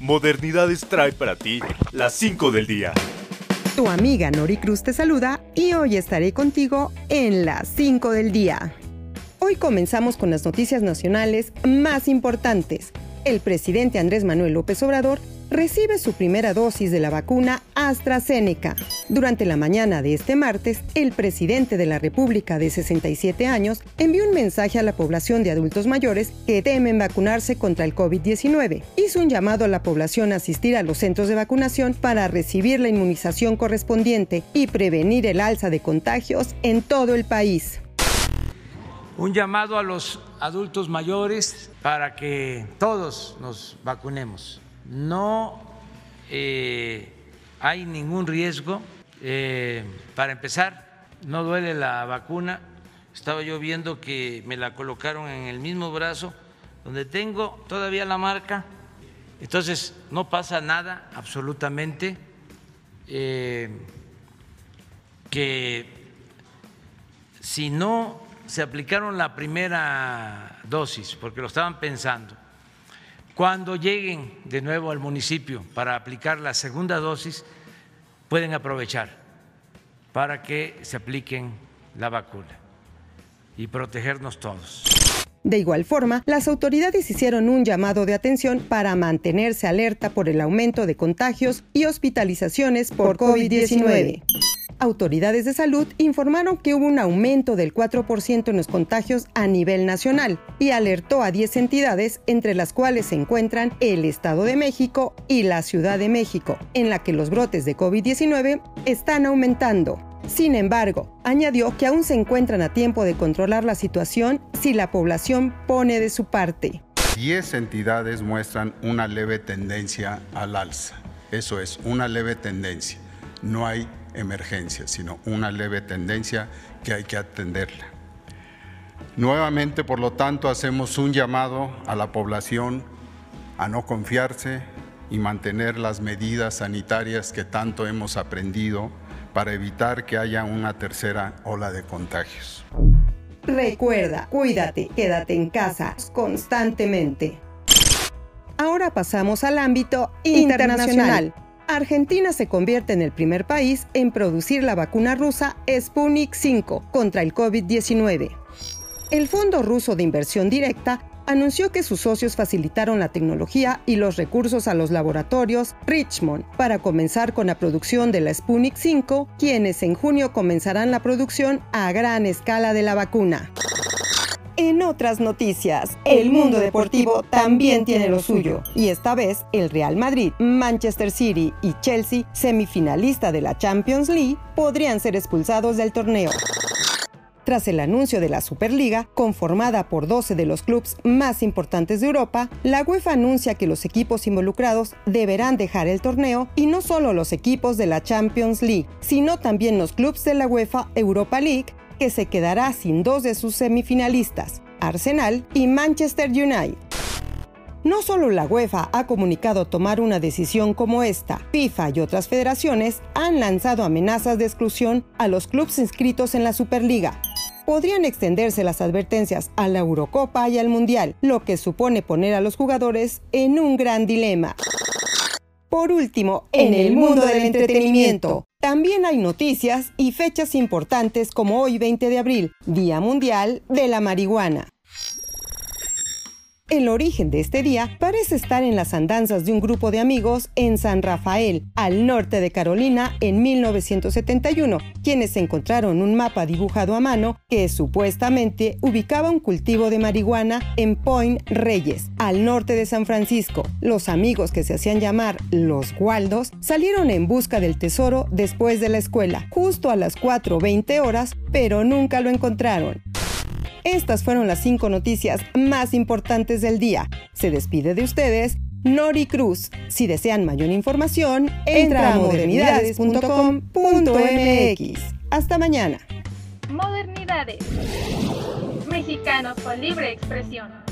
Modernidades trae para ti las 5 del día. Tu amiga Nori Cruz te saluda y hoy estaré contigo en las 5 del día. Hoy comenzamos con las noticias nacionales más importantes. El presidente Andrés Manuel López Obrador recibe su primera dosis de la vacuna AstraZeneca. Durante la mañana de este martes, el presidente de la República de 67 años envió un mensaje a la población de adultos mayores que temen vacunarse contra el COVID-19. Hizo un llamado a la población a asistir a los centros de vacunación para recibir la inmunización correspondiente y prevenir el alza de contagios en todo el país. Un llamado a los adultos mayores para que todos nos vacunemos no eh, hay ningún riesgo. Eh, para empezar, no duele la vacuna. Estaba yo viendo que me la colocaron en el mismo brazo donde tengo todavía la marca. Entonces, no pasa nada absolutamente. Eh, que si no se aplicaron la primera dosis, porque lo estaban pensando, cuando lleguen de nuevo al municipio para aplicar la segunda dosis, pueden aprovechar para que se apliquen la vacuna y protegernos todos. De igual forma, las autoridades hicieron un llamado de atención para mantenerse alerta por el aumento de contagios y hospitalizaciones por COVID-19 autoridades de salud informaron que hubo un aumento del 4% en los contagios a nivel nacional y alertó a 10 entidades, entre las cuales se encuentran el Estado de México y la Ciudad de México, en la que los brotes de COVID-19 están aumentando. Sin embargo, añadió que aún se encuentran a tiempo de controlar la situación si la población pone de su parte. 10 entidades muestran una leve tendencia al alza. Eso es, una leve tendencia. No hay emergencia, sino una leve tendencia que hay que atenderla. Nuevamente, por lo tanto, hacemos un llamado a la población a no confiarse y mantener las medidas sanitarias que tanto hemos aprendido para evitar que haya una tercera ola de contagios. Recuerda, cuídate, quédate en casa constantemente. Ahora pasamos al ámbito internacional. Argentina se convierte en el primer país en producir la vacuna rusa Sputnik 5 contra el COVID-19. El Fondo Ruso de Inversión Directa anunció que sus socios facilitaron la tecnología y los recursos a los laboratorios Richmond para comenzar con la producción de la Sputnik 5, quienes en junio comenzarán la producción a gran escala de la vacuna. En otras noticias, el mundo deportivo también tiene lo suyo, y esta vez el Real Madrid, Manchester City y Chelsea, semifinalista de la Champions League, podrían ser expulsados del torneo. Tras el anuncio de la Superliga, conformada por 12 de los clubes más importantes de Europa, la UEFA anuncia que los equipos involucrados deberán dejar el torneo y no solo los equipos de la Champions League, sino también los clubes de la UEFA Europa League, que se quedará sin dos de sus semifinalistas, Arsenal y Manchester United. No solo la UEFA ha comunicado tomar una decisión como esta, FIFA y otras federaciones han lanzado amenazas de exclusión a los clubes inscritos en la Superliga. Podrían extenderse las advertencias a la Eurocopa y al Mundial, lo que supone poner a los jugadores en un gran dilema. Por último, en el mundo del entretenimiento, también hay noticias y fechas importantes como hoy 20 de abril, Día Mundial de la Marihuana. El origen de este día parece estar en las andanzas de un grupo de amigos en San Rafael, al norte de Carolina, en 1971, quienes encontraron un mapa dibujado a mano que supuestamente ubicaba un cultivo de marihuana en Point Reyes, al norte de San Francisco. Los amigos que se hacían llamar los Waldos salieron en busca del tesoro después de la escuela, justo a las 4.20 horas, pero nunca lo encontraron. Estas fueron las cinco noticias más importantes del día. Se despide de ustedes Nori Cruz. Si desean mayor información, entra a modernidades.com.mx. Hasta mañana. Modernidades. Mexicanos con libre expresión.